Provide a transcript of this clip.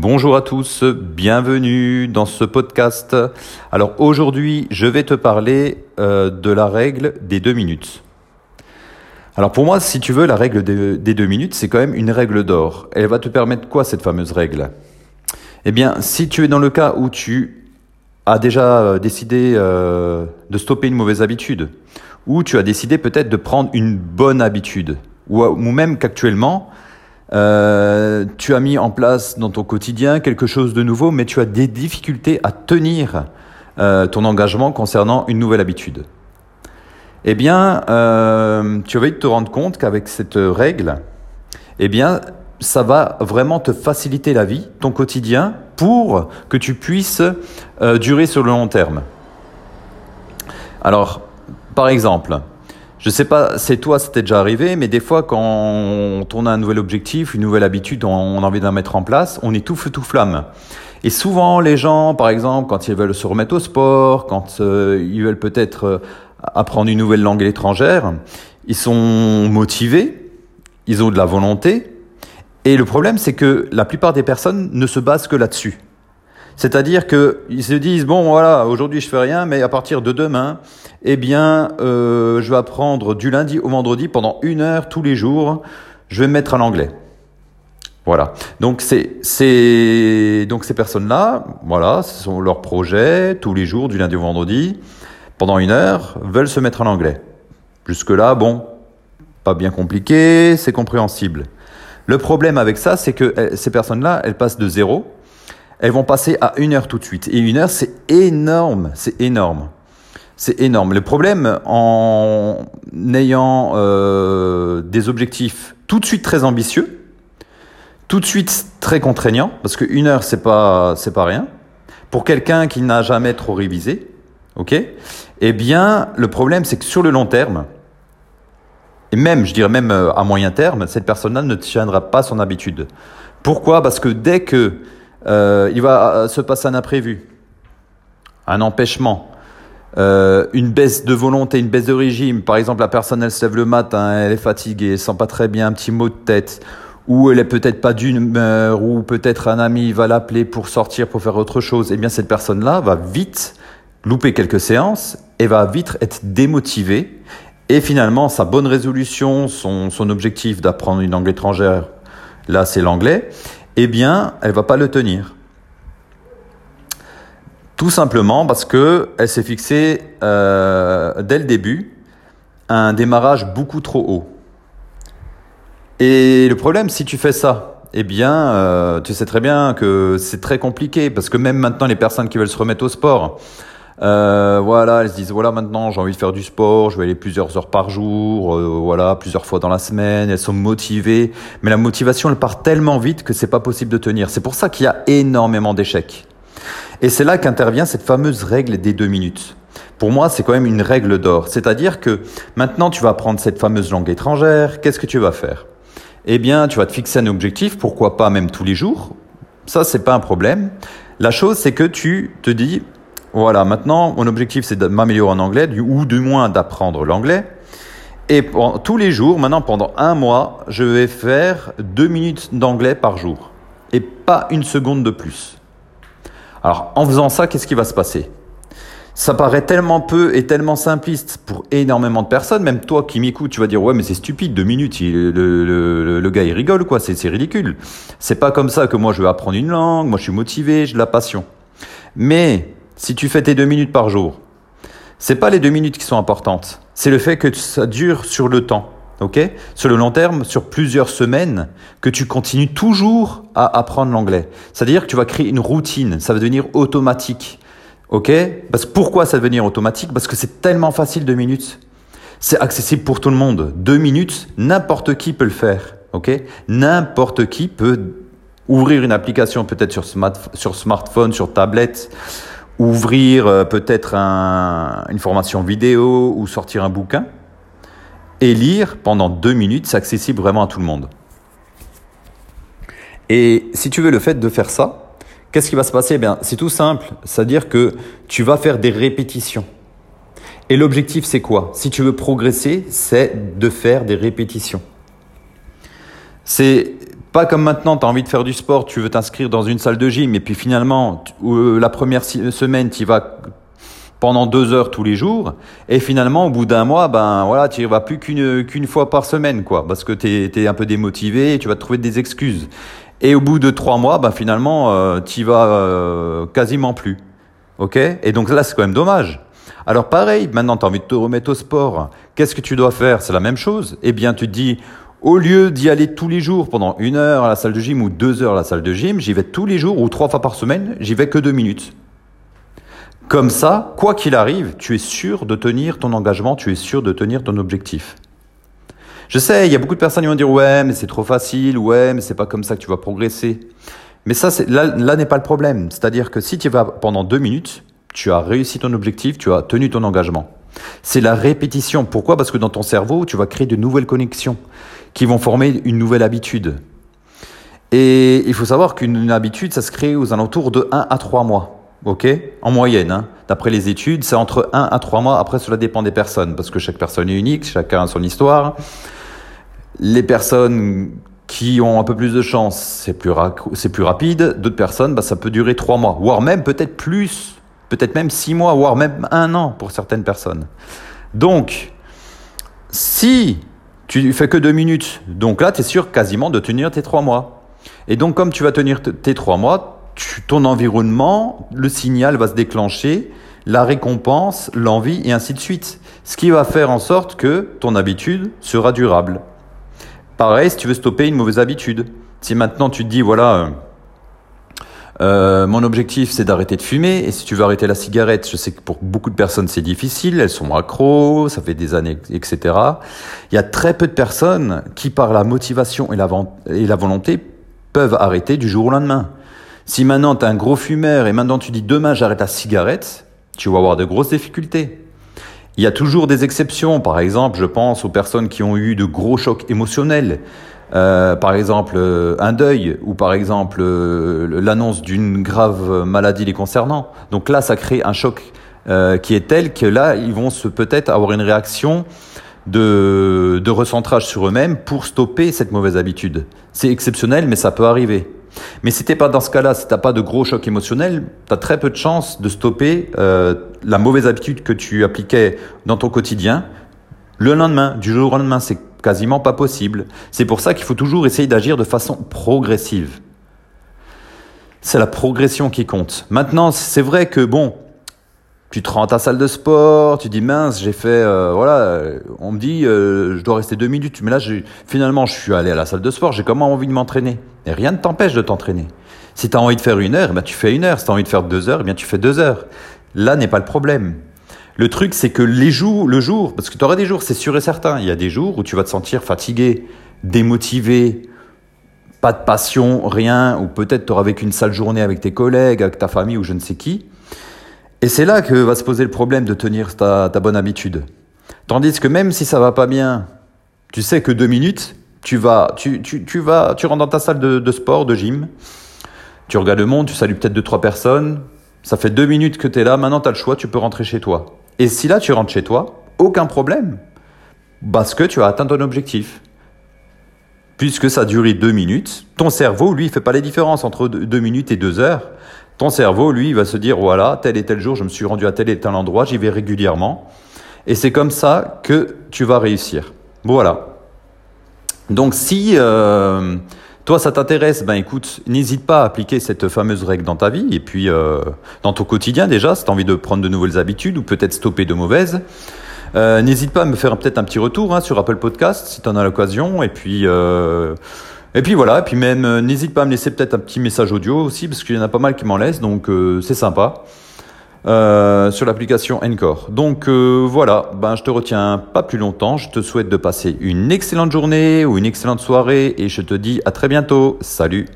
Bonjour à tous, bienvenue dans ce podcast. Alors aujourd'hui, je vais te parler euh, de la règle des deux minutes. Alors pour moi, si tu veux, la règle des, deux minutes, c'est quand même une règle d'or. Elle va te permettre quoi cette fameuse règle? Eh bien, si tu es dans le cas où tu as déjà euh, décidé euh, de stopper une mauvaise habitude, ou tu as décidé peut-être de prendre une bonne habitude, ou, ou même qu'actuellement, euh, tu as mis en place dans ton quotidien quelque chose de nouveau, mais tu as des difficultés à tenir euh, ton engagement concernant une nouvelle habitude. Eh bien, euh, tu vas te rendre compte qu'avec cette règle, eh bien, ça va vraiment te faciliter la vie, ton quotidien, pour que tu puisses durer sur le long terme. Alors, par exemple, je sais pas, c'est toi, c'était déjà arrivé, mais des fois, quand on a un nouvel objectif, une nouvelle habitude, on a envie d'en mettre en place, on est tout tout flamme. Et souvent, les gens, par exemple, quand ils veulent se remettre au sport, quand euh, ils veulent peut-être euh, apprendre une nouvelle langue étrangère, ils sont motivés, ils ont de la volonté. Et le problème, c'est que la plupart des personnes ne se basent que là-dessus. C'est-à-dire qu'ils se disent bon voilà aujourd'hui je fais rien mais à partir de demain eh bien euh, je vais apprendre du lundi au vendredi pendant une heure tous les jours je vais me mettre à l'anglais. Voilà. Donc c'est donc ces personnes-là, voilà, ce sont leurs projets tous les jours du lundi au vendredi pendant une heure veulent se mettre à l'anglais. Jusque là bon pas bien compliqué, c'est compréhensible. Le problème avec ça, c'est que eh, ces personnes-là, elles passent de zéro elles vont passer à une heure tout de suite. Et une heure, c'est énorme, c'est énorme. C'est énorme. Le problème en ayant euh, des objectifs tout de suite très ambitieux, tout de suite très contraignants, parce qu'une heure, c'est pas, c'est pas rien. Pour quelqu'un qui n'a jamais trop révisé, ok Eh bien, le problème, c'est que sur le long terme, et même, je dirais même euh, à moyen terme, cette personne-là ne tiendra pas son habitude. Pourquoi? Parce que dès que euh, il va euh, se passer un imprévu, un empêchement, euh, une baisse de volonté, une baisse de régime. Par exemple, la personne, elle se lève le matin, elle est fatiguée, elle sent pas très bien, un petit mot de tête, ou elle est peut-être pas d'une humeur, ou peut-être un ami va l'appeler pour sortir, pour faire autre chose. Eh bien, cette personne-là va vite louper quelques séances et va vite être démotivée. Et finalement, sa bonne résolution, son objectif d'apprendre une langue étrangère, là, c'est l'anglais, eh bien, elle va pas le tenir. Tout simplement parce que elle s'est fixée euh, dès le début un démarrage beaucoup trop haut. Et le problème, si tu fais ça, eh bien, euh, tu sais très bien que c'est très compliqué parce que même maintenant, les personnes qui veulent se remettre au sport, euh, voilà, elles se disent voilà maintenant j'ai envie de faire du sport, je vais aller plusieurs heures par jour, euh, voilà plusieurs fois dans la semaine. Elles sont motivées, mais la motivation elle part tellement vite que c'est pas possible de tenir. C'est pour ça qu'il y a énormément d'échecs. Et c'est là qu'intervient cette fameuse règle des deux minutes. Pour moi, c'est quand même une règle d'or. C'est-à-dire que maintenant, tu vas prendre cette fameuse langue étrangère. Qu'est-ce que tu vas faire? Eh bien, tu vas te fixer un objectif. Pourquoi pas même tous les jours Ça, c'est pas un problème. La chose, c'est que tu te dis, voilà, maintenant, mon objectif, c'est de m'améliorer en anglais, ou du moins d'apprendre l'anglais. Et tous les jours, maintenant, pendant un mois, je vais faire deux minutes d'anglais par jour. Et pas une seconde de plus. Alors, en faisant ça, qu'est-ce qui va se passer? Ça paraît tellement peu et tellement simpliste pour énormément de personnes. Même toi qui m'écoutes, tu vas dire ouais mais c'est stupide, deux minutes, le, le, gars il rigole quoi, c'est ridicule. C'est pas comme ça que moi je veux apprendre une langue, moi je suis motivé, j'ai de la passion. Mais si tu fais tes deux minutes par jour, c'est pas les deux minutes qui sont importantes, c'est le fait que ça dure sur le temps, ok? Sur le long terme, sur plusieurs semaines, que tu continues toujours à apprendre l'anglais. C'est-à-dire que tu vas créer une routine, ça va devenir automatique, ok? Parce pourquoi ça va devenir automatique? Parce que c'est tellement facile deux minutes. C'est accessible pour tout le monde. Deux minutes, n'importe qui peut le faire, ok? N'importe qui peut ouvrir une application peut-être sur, sur smartphone, sur tablette ouvrir euh, peut-être une formation vidéo ou sortir un bouquin et lire pendant deux minutes, c'est accessible vraiment à tout le monde. Et si tu veux le fait de faire ça, qu'est-ce qui va se passer? Eh bien, C'est tout simple, c'est-à-dire que tu vas faire des répétitions. Et l'objectif, c'est quoi? Si tu veux progresser, c'est de faire des répétitions. C'est Pas comme maintenant, tu as envie de faire du sport, tu veux t'inscrire dans une salle de gym et puis finalement, euh, la première semaine, tu vas pendant deux heures tous les jours et finalement au bout d'un mois ben voilà tu vas plus qu'une fois par semaine quoi parce que tu es, un peu démotivé tu vas trouver des excuses. Et au bout de trois mois ben finalement euh, tu vas euh, quasiment plus. Ok? Et donc là c'est quand même dommage. Alors pareil maintenant tu as envie de te remettre au sport. Qu'est-ce que tu dois faire? C'est la même chose. Eh bien tu te dis au lieu d'y aller tous les jours pendant une heure à la salle de gym ou deux heures à la salle de gym, j'y vais tous les jours ou trois fois par semaine, j'y vais que deux minutes. Comme ça, quoi qu'il arrive, tu es sûr de tenir ton engagement, tu es sûr de tenir ton objectif. Je sais, il y a beaucoup de personnes qui vont dire ouais, mais c'est trop facile, ouais, mais c'est pas comme ça que tu vas progresser. Mais ça, là, n'est pas le problème. C'est-à-dire que si tu vas pendant deux minutes, tu as réussi ton objectif, tu as tenu ton engagement. C'est la répétition. Pourquoi? Parce que dans ton cerveau, tu vas créer de nouvelles connexions qui vont former une nouvelle habitude. Et il faut savoir qu'une habitude, ça se crée aux alentours de 1 à 3 mois. OK? En moyenne, hein. d'après les études, c'est entre 1 à 3 mois. Après, cela dépend des personnes, parce que chaque personne est unique, chacun a son histoire. Les personnes qui ont un peu plus de chance, c'est plus, rapide. D'autres personnes, bah, ça peut durer 3 mois, voire même peut-être plus, peut-être même 6 mois, voire même un an pour certaines personnes. Donc, si tu fais que deux minutes. Donc là, tu es sûr quasiment de tenir tes trois mois. Et donc, comme tu vas tenir tes trois mois, ton environnement, le signal va se déclencher, la récompense, l'envie, et ainsi de suite. Ce qui va faire en sorte que ton habitude sera durable. Pareil, si tu veux stopper une mauvaise habitude. Si maintenant tu te dis, voilà, euh, mon objectif, c'est d'arrêter de fumer. Et si tu veux arrêter la cigarette, je sais que pour beaucoup de personnes, c'est difficile. Elles sont accros, ça fait des années, etc. Il y a très peu de personnes qui, par la motivation et la, et la volonté, peuvent arrêter du jour au lendemain. Si maintenant tu es un gros fumeur et maintenant tu dis demain j'arrête la cigarette, tu vas avoir de grosses difficultés. Il y a toujours des exceptions. Par exemple, je pense aux personnes qui ont eu de gros chocs émotionnels. Euh, par exemple euh, un deuil ou par exemple euh, l'annonce d'une grave maladie les concernant. Donc là, ça crée un choc qui est tel que là, ils vont peut-être avoir une réaction de, recentrage sur eux-mêmes pour stopper cette mauvaise habitude. C'est exceptionnel, mais ça peut arriver. Mais si t'es pas dans ce cas-là, si t'as pas de gros choc émotionnel, tu as très peu de chances de stopper la mauvaise habitude que tu appliquais dans ton quotidien le lendemain, du jour au lendemain. C'est quasiment pas possible. C'est pour ça qu'il faut toujours essayer d'agir de façon progressive. C'est la progression qui compte. Maintenant, c'est vrai que bon, tu te rends à ta salle de sport, tu dis mince, j'ai fait, euh, voilà, on me dit, euh, je dois rester deux minutes, mais là, finalement, je suis allé à la salle de sport, j'ai comment envie de m'entraîner. Et rien ne t'empêche de t'entraîner. Si tu as envie de faire une heure, eh ben, tu fais une heure. Si tu as envie de faire deux heures, eh bien, tu fais deux heures. Là n'est pas le problème. Le truc, c'est que les jours, le jour, parce que tu auras des jours, c'est sûr et certain, il y a des jours où tu vas te sentir fatigué, démotivé, pas de passion, rien, ou peut-être tu auras vécu une sale journée avec tes collègues, avec ta famille ou je ne sais qui. Et c'est là que va se poser le problème de tenir ta, bonne habitude. Tandis que même si ça va pas bien, tu sais que deux minutes, tu vas, tu, tu, vas, tu rentres dans ta salle de, de sport, de gym, tu regardes le monde, tu salues peut-être deux, trois personnes, ça fait deux minutes que tu es là, maintenant tu as le choix, tu peux rentrer chez toi. Et si là tu rentres chez toi, aucun problème. Parce que tu as atteint ton objectif. Puisque ça a duré deux minutes, ton cerveau, lui, il fait pas les différences entre deux minutes et deux heures. Ton cerveau, lui, va se dire, voilà, tel et tel jour, je me suis rendu à tel et tel endroit, j'y vais régulièrement. Et c'est comme ça que tu vas réussir. Voilà. Donc si euh, toi ça t'intéresse, ben écoute, n'hésite pas à appliquer cette fameuse règle dans ta vie et puis euh, dans ton quotidien déjà, si tu as envie de prendre de nouvelles habitudes ou peut-être stopper de mauvaises. Euh, n'hésite pas à me faire peut-être un petit retour hein, sur Apple Podcast si tu en as l'occasion. Et puis, euh, et puis voilà. Et puis même, n'hésite pas à me laisser peut-être un petit message audio aussi parce qu'il y en a pas mal qui m'en laissent. Donc c'est sympa. Euh, sur l'application Encore. Donc euh, voilà, ben, je te retiens pas plus longtemps. Je te souhaite de passer une excellente journée ou une excellente soirée et je te dis à très bientôt. Salut